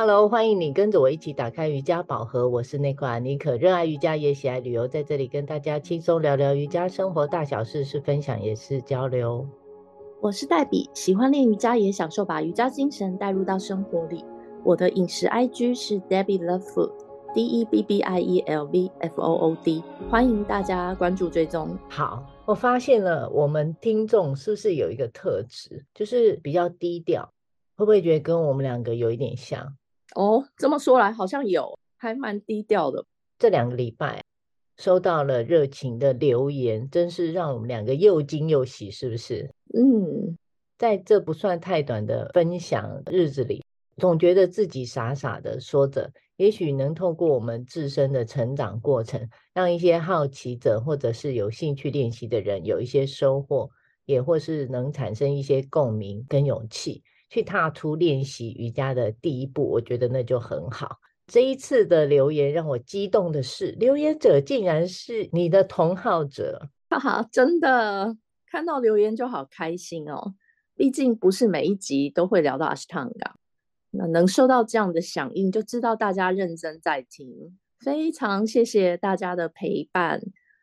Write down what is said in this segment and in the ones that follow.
Hello，欢迎你跟着我一起打开瑜伽宝盒。我是内克阿妮可，热爱瑜伽也喜爱旅游，在这里跟大家轻松聊聊瑜伽生活大小事，是分享也是交流。我是黛比，喜欢练瑜伽也享受把瑜伽精神带入到生活里。我的饮食 IG 是 Debbie Love Food，D E B B I E L V F O O D，欢迎大家关注追踪。好，我发现了我们听众是不是有一个特质，就是比较低调，会不会觉得跟我们两个有一点像？哦，这么说来好像有，还蛮低调的。这两个礼拜收到了热情的留言，真是让我们两个又惊又喜，是不是？嗯，在这不算太短的分享日子里，总觉得自己傻傻的说着，也许能透过我们自身的成长过程，让一些好奇者或者是有兴趣练习的人有一些收获，也或是能产生一些共鸣跟勇气。去踏出练习瑜伽的第一步，我觉得那就很好。这一次的留言让我激动的是，留言者竟然是你的同好者，哈哈，真的看到留言就好开心哦。毕竟不是每一集都会聊到阿斯汤加，那能收到这样的响应，就知道大家认真在听。非常谢谢大家的陪伴，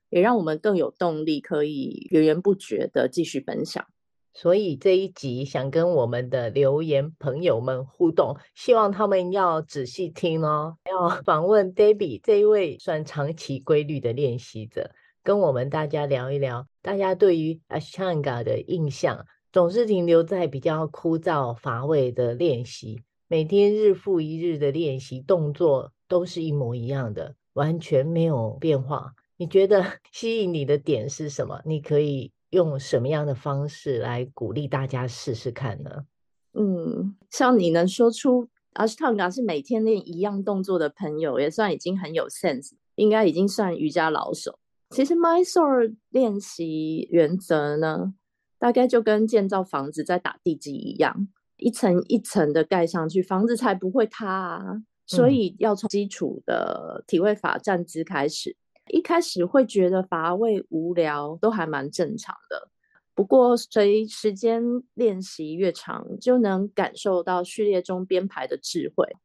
也让我们更有动力，可以源源不绝的继续分享。所以这一集想跟我们的留言朋友们互动，希望他们要仔细听哦。要 访问 Debbie 这一位算长期规律的练习者，跟我们大家聊一聊，大家对于 Ashtanga 的印象总是停留在比较枯燥乏味的练习，每天日复一日的练习，动作都是一模一样的，完全没有变化。你觉得 吸引你的点是什么？你可以。用什么样的方式来鼓励大家试试看呢？嗯，像你能说出 Ashtanga 是每天练一样动作的朋友，也算已经很有 sense，应该已经算瑜伽老手。其实 Mysore 练习原则呢，大概就跟建造房子在打地基一样，一层一层的盖上去，房子才不会塌啊。所以要从基础的体位法站姿开始。一开始会觉得乏味无聊，都还蛮正常的。不过随时间练习越长，就能感受到序列中编排的智慧。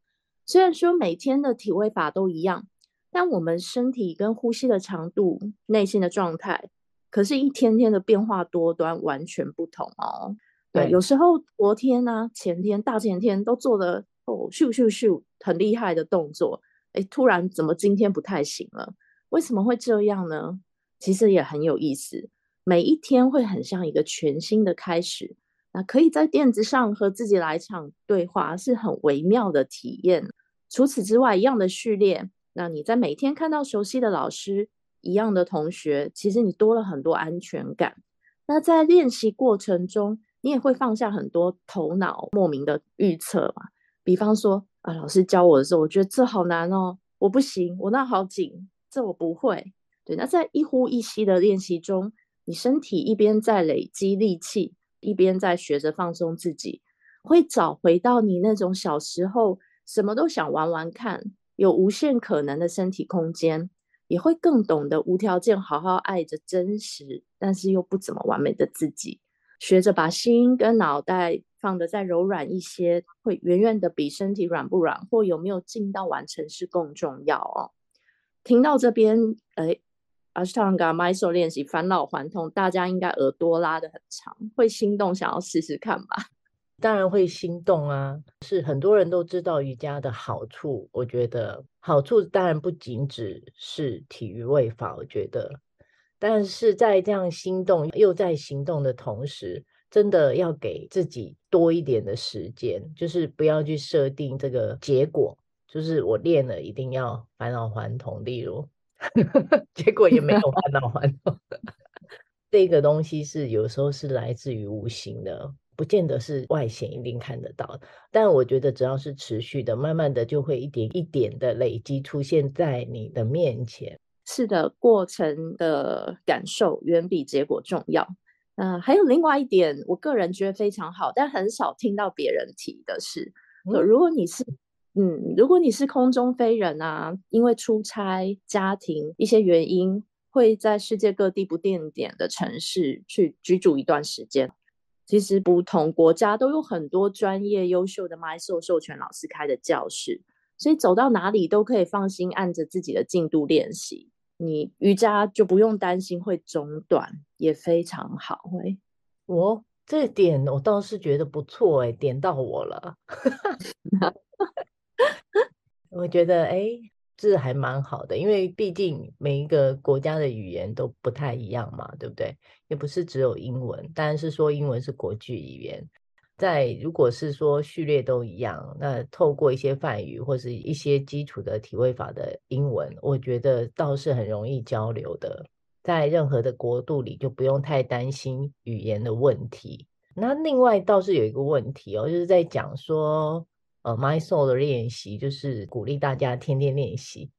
虽然说每天的体位法都一样，但我们身体跟呼吸的长度、内心的状态，可是一天天的变化多端，完全不同哦。对，对有时候昨天呢、啊、前天、大前天都做的哦咻咻咻很厉害的动作，哎，突然怎么今天不太行了？为什么会这样呢？其实也很有意思，每一天会很像一个全新的开始。那可以在垫子上和自己来一场对话，是很微妙的体验。除此之外，一样的序列，那你在每天看到熟悉的老师、一样的同学，其实你多了很多安全感。那在练习过程中，你也会放下很多头脑莫名的预测嘛。比方说啊，老师教我的时候，我觉得这好难哦，我不行，我那好紧。这我不会，对。那在一呼一吸的练习中，你身体一边在累积力气，一边在学着放松自己，会找回到你那种小时候什么都想玩玩看，有无限可能的身体空间，也会更懂得无条件好好爱着真实，但是又不怎么完美的自己，学着把心跟脑袋放得再柔软一些，会远远的比身体软不软或有没有进到完成是更重要哦。听到这边，哎，Ashtanga Mysore 练习返老还童，大家应该耳朵拉得很长，会心动，想要试试看吧？当然会心动啊！是很多人都知道瑜伽的好处，我觉得好处当然不仅只是体育位法，我觉得，但是在这样心动又在行动的同时，真的要给自己多一点的时间，就是不要去设定这个结果。就是我练了，一定要返老还童。例如，结果也没有返老还童。这个东西是有时候是来自于无形的，不见得是外显一定看得到的。但我觉得只要是持续的，慢慢的就会一点一点的累积出现在你的面前。是的，过程的感受远比结果重要。嗯、呃、还有另外一点，我个人觉得非常好，但很少听到别人提的是，嗯、如果你是。嗯，如果你是空中飞人啊，因为出差、家庭一些原因，会在世界各地不定点的城市去居住一段时间。其实不同国家都有很多专业优秀的 MySo 授权老师开的教室，所以走到哪里都可以放心按着自己的进度练习。你瑜伽就不用担心会中断，也非常好。喂，我这点我倒是觉得不错，哎，点到我了。我觉得哎。诶这还蛮好的，因为毕竟每一个国家的语言都不太一样嘛，对不对？也不是只有英文，当然是说英文是国际语言。在如果是说序列都一样，那透过一些泛语或是一些基础的体位法的英文，我觉得倒是很容易交流的。在任何的国度里，就不用太担心语言的问题。那另外倒是有一个问题哦，就是在讲说。呃，My Soul 的练习就是鼓励大家天天练习，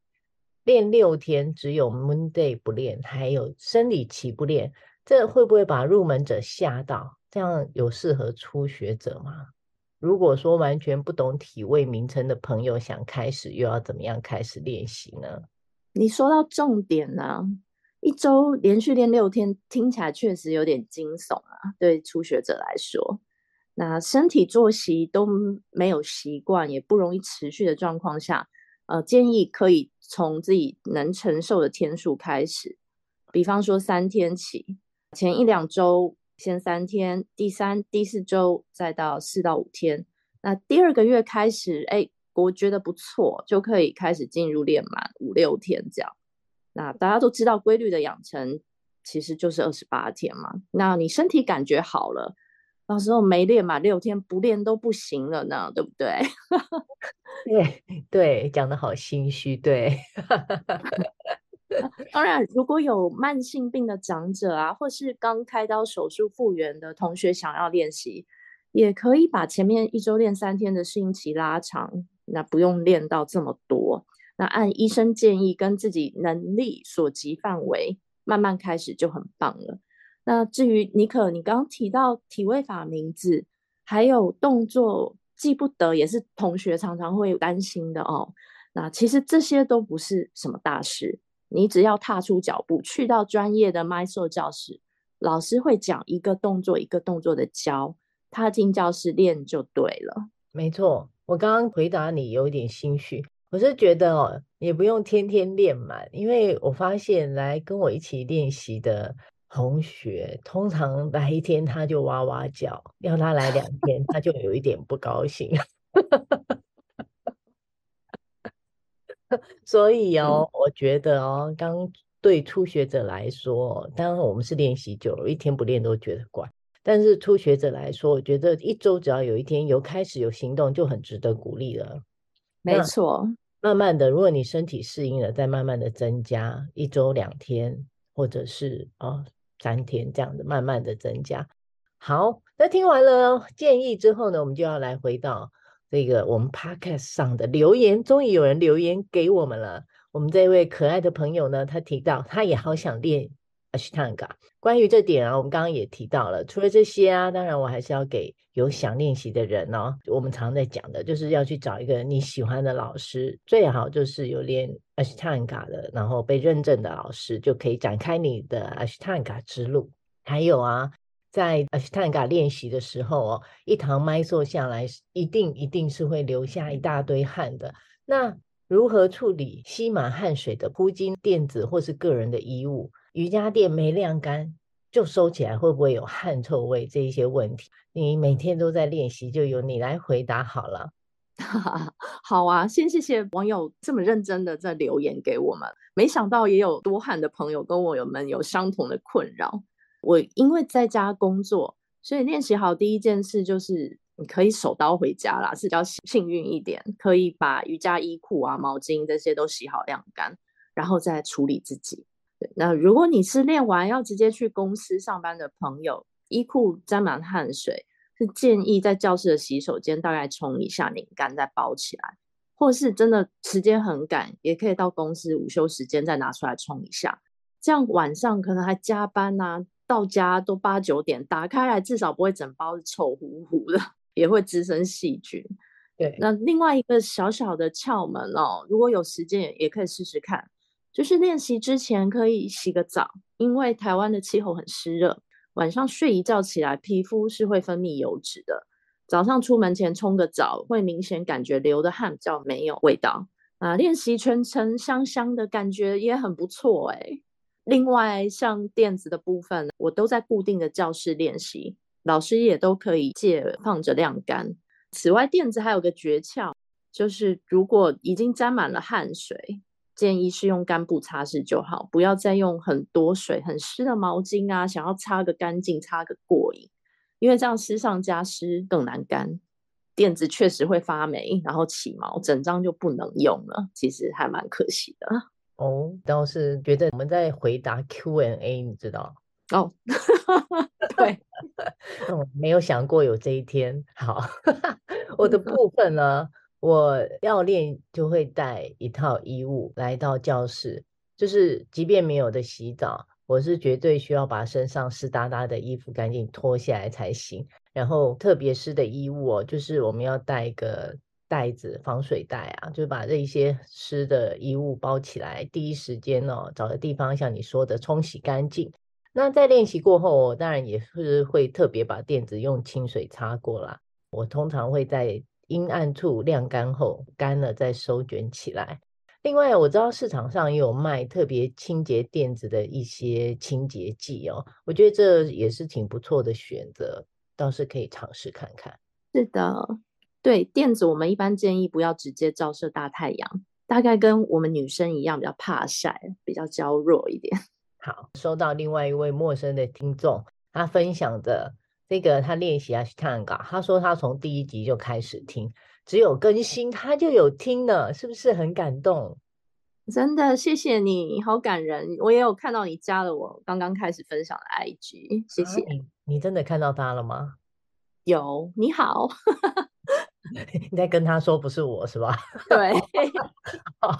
练六天，只有 Monday 不练，还有生理期不练，这会不会把入门者吓到？这样有适合初学者吗？如果说完全不懂体位名称的朋友想开始，又要怎么样开始练习呢？你说到重点呢，一周连续练六天，听起来确实有点惊悚啊，对初学者来说。那身体作息都没有习惯，也不容易持续的状况下，呃，建议可以从自己能承受的天数开始，比方说三天起，前一两周先三天，第三、第四周再到四到五天。那第二个月开始，哎，我觉得不错，就可以开始进入练满五六天这样。那大家都知道，规律的养成其实就是二十八天嘛。那你身体感觉好了。到时候没练嘛，六天不练都不行了呢，对不对？对对，讲的好心虚。对，当然，如果有慢性病的长者啊，或是刚开刀手术复原的同学想要练习，也可以把前面一周练三天的适应期拉长，那不用练到这么多。那按医生建议跟自己能力所及范围，慢慢开始就很棒了。那至于尼可，你刚提到体位法名字，还有动作记不得，也是同学常常会担心的哦。那其实这些都不是什么大事，你只要踏出脚步，去到专业的 Mysore 教室，老师会讲一个动作一个动作的教，踏进教室练就对了。没错，我刚刚回答你有点心虚，我是觉得哦，也不用天天练满，因为我发现来跟我一起练习的。同学通常来一天他就哇哇叫，要他来两 天他就有一点不高兴。所以哦，我觉得哦，刚对初学者来说，当然我们是练习久了，一天不练都觉得怪。但是初学者来说，我觉得一周只要有一天有开始有行动，就很值得鼓励了。没错，慢慢的，如果你身体适应了，再慢慢的增加一周两天，或者是啊。哦三天这样子慢慢的增加。好，那听完了建议之后呢，我们就要来回到这个我们 podcast 上的留言。终于有人留言给我们了。我们这位可爱的朋友呢，他提到他也好想练 Ashtanga。关于这点啊，我们刚刚也提到了。除了这些啊，当然我还是要给有想练习的人哦。我们常在讲的就是要去找一个你喜欢的老师，最好就是有练 Ashtanga 的，然后被认证的老师，就可以展开你的 Ashtanga 之路。还有啊，在 Ashtanga 练习的时候哦，一堂 Myo 下来，一定一定是会流下一大堆汗的。那如何处理吸满汗水的铺巾、垫子或是个人的衣物？瑜伽垫没晾干就收起来，会不会有汗臭味？这一些问题，你每天都在练习，就由你来回答好了。好啊，先谢谢网友这么认真的在留言给我们。没想到也有多汗的朋友跟我有们有相同的困扰。我因为在家工作，所以练习好第一件事就是你可以手刀回家啦，是比较幸运一点，可以把瑜伽衣裤啊、毛巾这些都洗好晾干，然后再处理自己。那如果你是练完要直接去公司上班的朋友，衣裤沾满汗水，是建议在教室的洗手间大概冲一下，拧干再包起来，或是真的时间很赶，也可以到公司午休时间再拿出来冲一下。这样晚上可能还加班呐、啊，到家都八九点，打开来至少不会整包是臭乎乎的，也会滋生细菌。对，那另外一个小小的窍门哦，如果有时间也可以试试看。就是练习之前可以洗个澡，因为台湾的气候很湿热，晚上睡一觉起来，皮肤是会分泌油脂的。早上出门前冲个澡，会明显感觉流的汗比较没有味道啊。练习全程香香的感觉也很不错哎。另外，像垫子的部分，我都在固定的教室练习，老师也都可以借放着晾干。此外，垫子还有个诀窍，就是如果已经沾满了汗水，建议是用干布擦拭就好，不要再用很多水、很湿的毛巾啊，想要擦个干净、擦个过瘾，因为这样湿上加湿更难干，垫子确实会发霉，然后起毛，整张就不能用了，其实还蛮可惜的。哦，倒是觉得我们在回答 Q&A，你知道？哦，对，我 没有想过有这一天。好，我的部分呢，我要练就会带一套衣物来到教室，就是即便没有的洗澡，我是绝对需要把身上湿哒哒的衣服赶紧脱下来才行。然后特别湿的衣物哦，就是我们要带一个。袋子、防水袋啊，就把这一些湿的衣物包起来，第一时间哦，找个地方像你说的冲洗干净。那在练习过后，我当然也是会特别把垫子用清水擦过啦。我通常会在阴暗处晾干后，干了再收卷起来。另外，我知道市场上也有卖特别清洁垫子的一些清洁剂哦，我觉得这也是挺不错的选择，倒是可以尝试看看。是的。对，垫子我们一般建议不要直接照射大太阳，大概跟我们女生一样，比较怕晒，比较娇弱一点。好，收到另外一位陌生的听众，他分享的这个他练习阿斯汤加，他说他从第一集就开始听，只有更新他就有听了，是不是很感动？真的，谢谢你，好感人。我也有看到你加了我刚刚开始分享的 IG，谢谢。啊，你，你真的看到他了吗？有，你好。你在跟他说不是我是吧？对，好，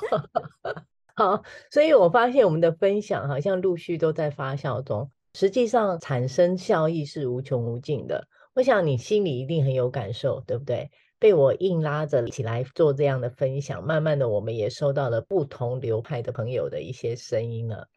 好，所以我发现我们的分享好像陆续都在发酵中，实际上产生效益是无穷无尽的。我想你心里一定很有感受，对不对？被我硬拉着起来做这样的分享，慢慢的我们也收到了不同流派的朋友的一些声音了。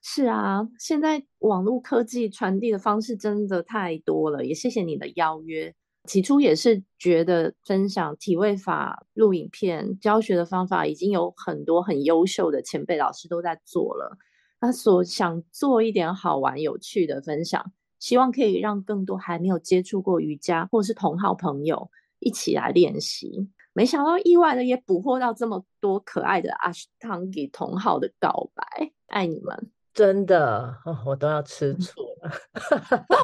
是啊，现在网络科技传递的方式真的太多了，也谢谢你的邀约。起初也是觉得分享体位法录影片教学的方法已经有很多很优秀的前辈老师都在做了，他所想做一点好玩有趣的分享，希望可以让更多还没有接触过瑜伽或是同好朋友一起来练习。没想到意外的也捕获到这么多可爱的阿斯汤加同好的告白，爱你们！真的，我都要吃醋了。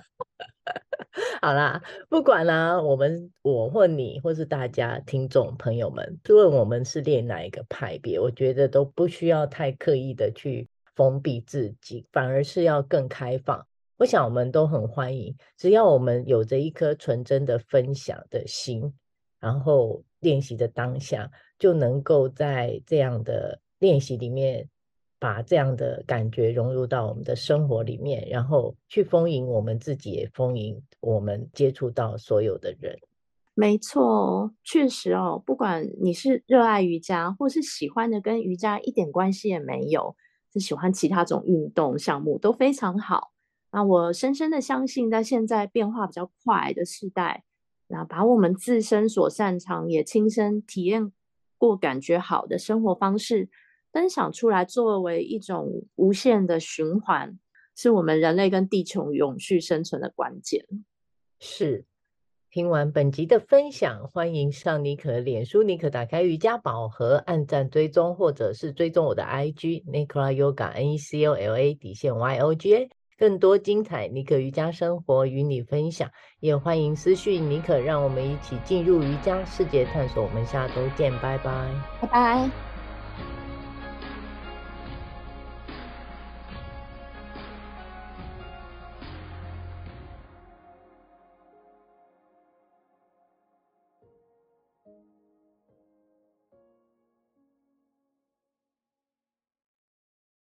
好啦，不管啦、我们我或你或是大家听众朋友们，不论我们是练哪一个派别，我觉得都不需要太刻意的去封闭自己，反而是要更开放。我想我们都很欢迎，只要我们有着一颗纯真的分享的心，然后练习的当下，就能够在这样的练习里面。把这样的感觉融入到我们的生活里面，然后去丰盈我们自己，也丰盈我们接触到所有的人。没错，确实哦，不管你是热爱瑜伽，或是喜欢的跟瑜伽一点关系也没有，是喜欢其他种运动项目都非常好。那我深深的相信，在现在变化比较快的时代，那把我们自身所擅长也亲身体验过、感觉好的生活方式。分享出来作为一种无限的循环，是我们人类跟地球永续生存的关键。是，听完本集的分享，欢迎上妮可脸书，妮可打开瑜伽宝盒，按赞追踪，或者是追踪我的 IG Nicola Yoga N E C O L A 底线 Y O G A，更多精彩妮可瑜伽生活与你分享，也欢迎私讯妮可，让我们一起进入瑜伽世界探索。我们下周见，拜拜，拜拜。